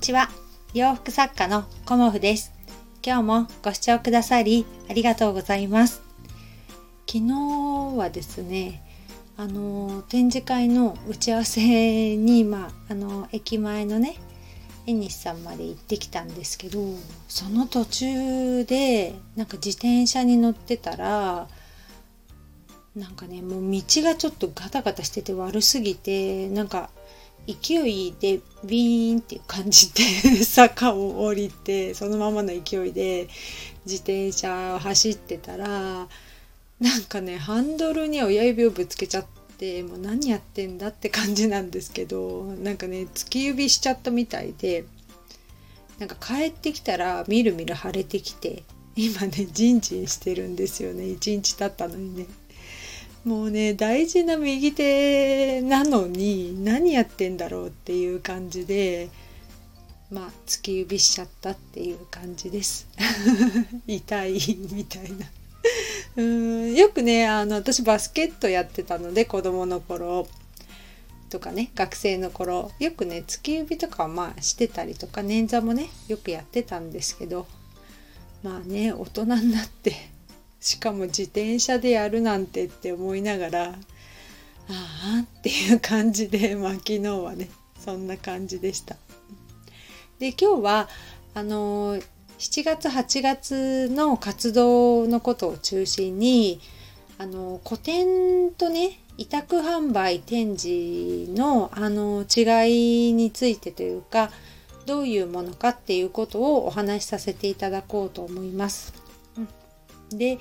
ちは。洋服作家のコモフです。今日もご視聴くださりありがとうございます。昨日はですねあの展示会の打ち合わせにまああの駅前のね縁西さんまで行ってきたんですけどその途中でなんか自転車に乗ってたらなんかねもう道がちょっとガタガタしてて悪すぎてなんか勢いでビーンっていう感じで坂を降りてそのままの勢いで自転車を走ってたらなんかねハンドルに親指をぶつけちゃってもう何やってんだって感じなんですけどなんかね突き指しちゃったみたいでなんか帰ってきたらみるみる腫れてきて今ねジンジンしてるんですよね1日経ったのにね。もうね大事な右手なのに何やってんだろうっていう感じでまあ突き指しちゃったっていう感じです。痛いみたいな。うんよくねあの私バスケットやってたので子供の頃とかね学生の頃よくね突き指とかまあしてたりとか捻挫もねよくやってたんですけどまあね大人になってしかも自転車でやるなんてって思いながらああっていう感じでまあ昨日はねそんな感じでした。で今日はあの7月8月の活動のことを中心にあの古典とね委託販売展示のあの違いについてというかどういうものかっていうことをお話しさせていただこうと思います。で、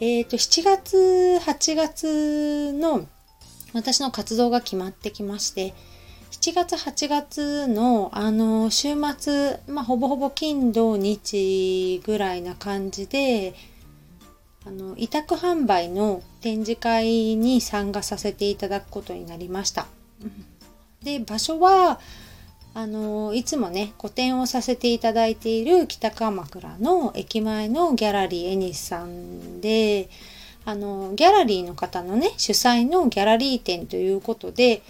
えー、と7月8月の私の活動が決まってきまして7月8月のあの週末、まあ、ほぼほぼ金土日ぐらいな感じであの委託販売の展示会に参加させていただくことになりました。で場所はあのいつもね個展をさせていただいている北鎌倉の駅前のギャラリーエニスさんであのギャラリーの方のね主催のギャラリー展ということで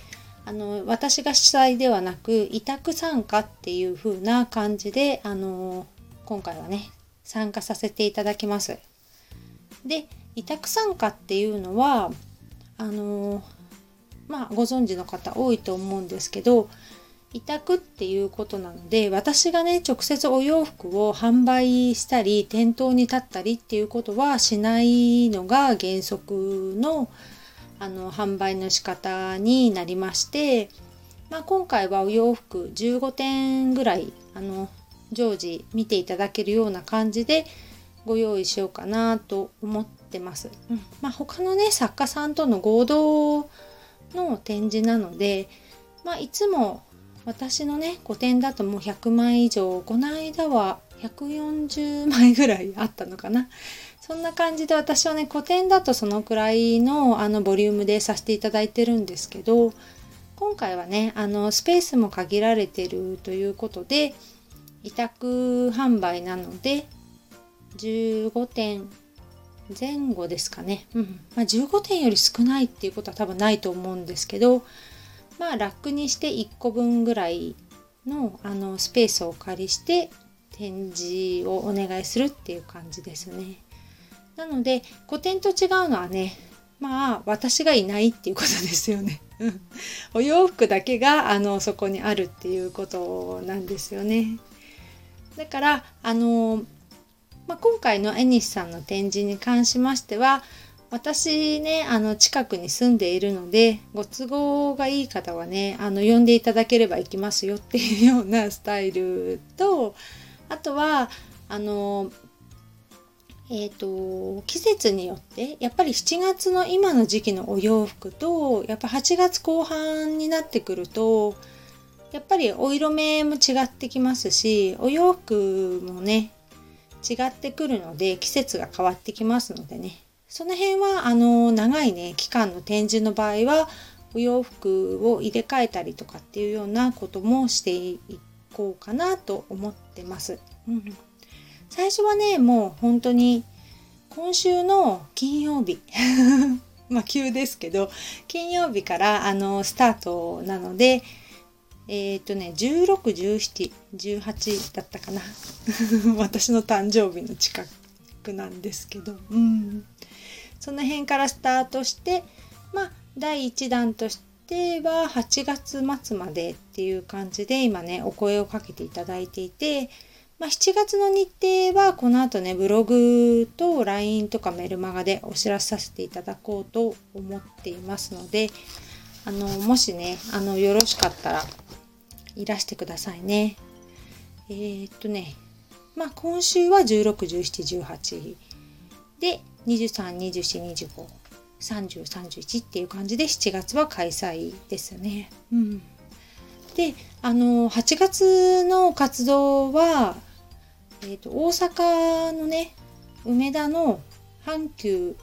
あの私が主催ではなく委託参加っていう風な感じであの今回はね参加させていただきます。で委託参加っていうのはあのまあご存知の方多いと思うんですけど委託っていうことなので私がね直接お洋服を販売したり店頭に立ったりっていうことはしないのが原則のあの販売の仕方になりまして、まあ、今回はお洋服15点ぐらいあの常時見ていただけるような感じでご用意しようかなと思ってます。うんまあ、他のね作家さんとの合同の展示なので、まあ、いつも私のね個展だともう100枚以上この間は140枚ぐらいあったのかな。そんな感じで私はね個展だとそのくらいのあのボリュームでさせていただいてるんですけど今回はねあのスペースも限られてるということで委託販売なので15点前後ですかね、うん。まあ、15点より少ないっていうことは多分ないと思うんですけどまあラックにして1個分ぐらいのあのスペースをお借りして展示をお願いするっていう感じですね。なので古典と違うのはねまあ私がいないっていうことですよね。お洋服だけがあのそこにあるっていうことなんですよね。だからあの、まあ、今回のエニスさんの展示に関しましては私ね、あの、近くに住んでいるので、ご都合がいい方はね、あの、呼んでいただければ行きますよっていうような スタイルと、あとは、あの、えっ、ー、と、季節によって、やっぱり7月の今の時期のお洋服と、やっぱ8月後半になってくると、やっぱりお色目も違ってきますし、お洋服もね、違ってくるので、季節が変わってきますのでね、その辺はあの長いね期間の展示の場合はお洋服を入れ替えたりとかっていうようなこともしていこうかなと思ってます。うん、最初はねもう本当に今週の金曜日。まあ急ですけど金曜日からあのスタートなのでえっ、ー、とね161718だったかな。私の誕生日の近く。なんですけど、うん、その辺からスタートしてまあ第1弾としては8月末までっていう感じで今ねお声をかけていただいていて、まあ、7月の日程はこの後ねブログと LINE とかメルマガでお知らせさせていただこうと思っていますのであのもしねあのよろしかったらいらしてくださいね。えー、っとねまあ今週は161718で232425 3031っていう感じで7月は開催ですね。うん、であの8月の活動は、えーと、大阪のね梅田の阪急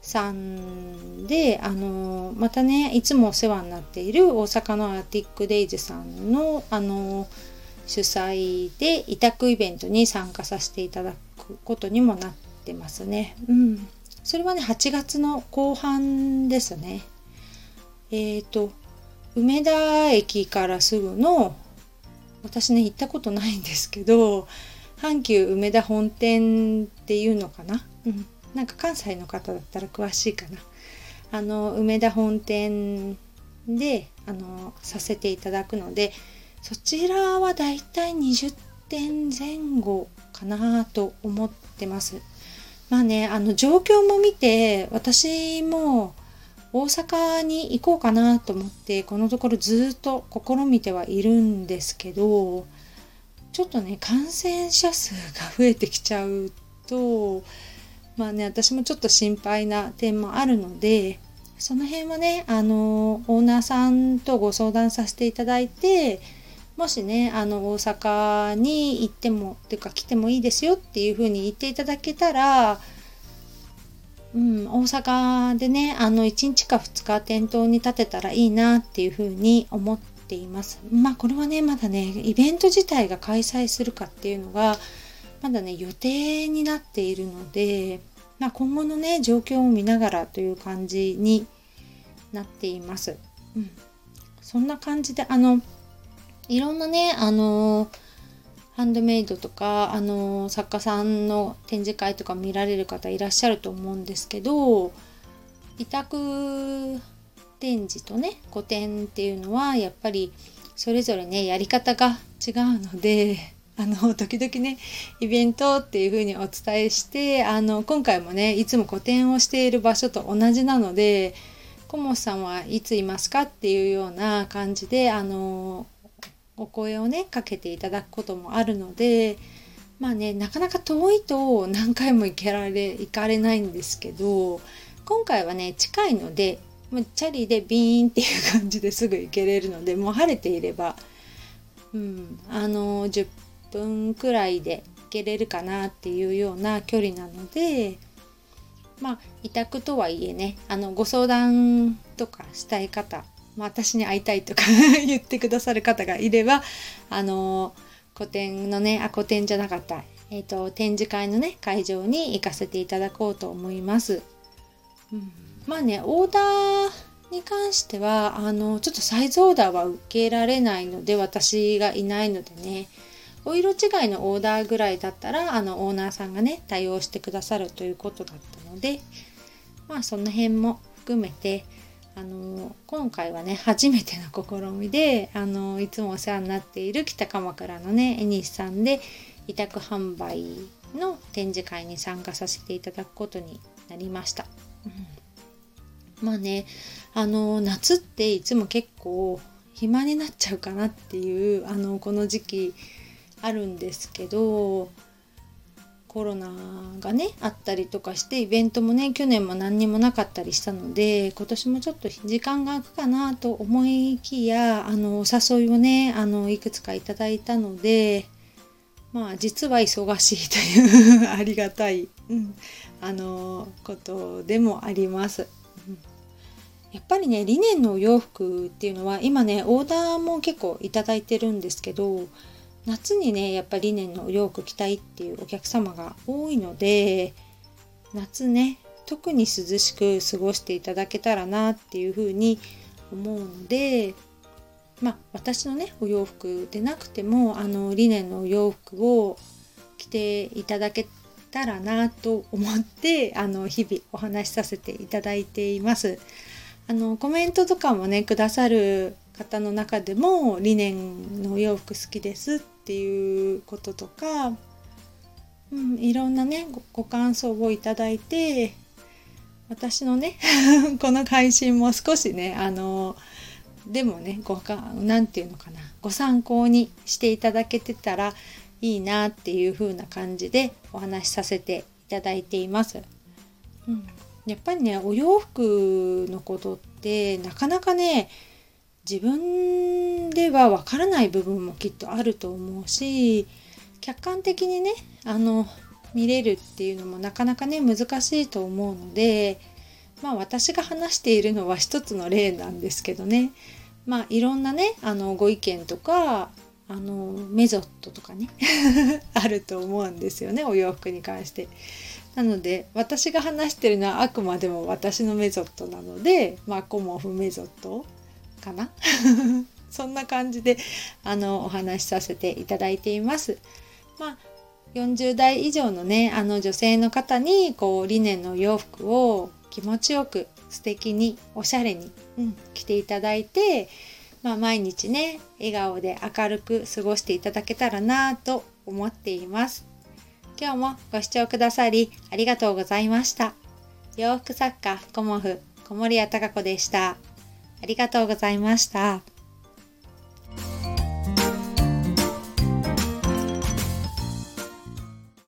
さんであのまたねいつもお世話になっている大阪のアーティックデイズさんのあの主催で委託イベントに参加させていただくことにもなってますね。うん。それはね8月の後半ですね。えっ、ー、と梅田駅からすぐの私ね行ったことないんですけど阪急梅田本店っていうのかな、うん、なんか関西の方だったら詳しいかな。あの梅田本店であのさせていただくのでそちらはだいたい20点前後かなと思ってます。まあねあの状況も見て私も大阪に行こうかなと思ってこのところずっと試みてはいるんですけどちょっとね感染者数が増えてきちゃうとまあね私もちょっと心配な点もあるのでその辺はねあのオーナーさんとご相談させていただいてもしねあの大阪に行ってもっていうか来てもいいですよっていうふうに言っていただけたら、うん、大阪でねあの1日か2日店頭に立てたらいいなっていうふうに思っています。まあこれはねまだねイベント自体が開催するかっていうのがまだね予定になっているので、まあ、今後のね状況を見ながらという感じになっています。うん、そんな感じであのいろんなねあのハンドメイドとかあの作家さんの展示会とか見られる方いらっしゃると思うんですけど委託展示とね個展っていうのはやっぱりそれぞれねやり方が違うのであの時々ねイベントっていう風にお伝えしてあの今回もねいつも個展をしている場所と同じなのでコモさんはいついますかっていうような感じであのお声をねかけていただくこともあるのでまあねなかなか遠いと何回も行けられ行かれないんですけど今回はね近いのでチャリでビーンっていう感じですぐ行けれるのでもう晴れていれば、うん、あの10分くらいで行けれるかなっていうような距離なのでまあ委託とはいえねあのご相談とかしたい方まあ、私に会いたいとか 言ってくださる方がいればあの古典のねあ古典じゃなかった、えーと、展示会のね会場に行かせていただこうと思います。うん、まあねオーダーに関してはあのちょっとサイズオーダーは受けられないので私がいないのでねお色違いのオーダーぐらいだったらあのオーナーさんがね対応してくださるということだったのでまあその辺も含めてあの今回はね初めての試みであのいつもお世話になっている北鎌倉のねエニスさんで委託販売の展示会に参加させていただくことになりました。うん、まあねあの夏っていつも結構暇になっちゃうかなっていうあのこの時期あるんですけどコロナがねあったりとかしてイベントもね去年も何にもなかったりしたので今年もちょっと時間が空くかなと思いきやあのお誘いをねあのいくつかいただいたのでまあ実は忙しいというありがたい、うん、あのことでもあります。うんやっぱりねリネンのお洋服っていうのは今ねオーダーも結構いただいてるんですけど夏にねやっぱりリネンのお洋服着たいっていうお客様が多いので夏ね特に涼しく過ごしていただけたらなっていうふうに思うのでまあ私のねお洋服でなくてもあのリネンのお洋服を着ていただけたらなと思ってあの日々お話しさせていただいています。あのコメントとかもねくださる方の中でもリネンのお洋服好きですっていうこととか、うん、いろんなねご感想をいただいて私のね この配信も少しねあのでもねごかなんていうのかなご参考にしていただけてたらいいなっていう風な感じでお話しさせていただいています。うん、やっぱりねお洋服のことってなかなかね自分ではわからない部分もきっとあると思うし客観的にねあの見れるっていうのもなかなかね難しいと思うのでまあ私が話しているのは一つの例なんですけどねまあいろんなねあのご意見とかあのメゾットとかね あると思うんですよねお洋服に関して。なので私が話してるのはあくまでも私のメソッドなのでまあコモフメソッドかな？そんな感じであのお話しさせていただいています。まあ40代以上のねあの女性の方にこうリネンの洋服を気持ちよく素敵におしゃれに、うん、着ていただいてまあ、毎日ね笑顔で明るく過ごしていただけたらなと思っています。今日もご視聴くださりありがとうございました。洋服作家コモフ小森屋隆子でした。ありがとうございました。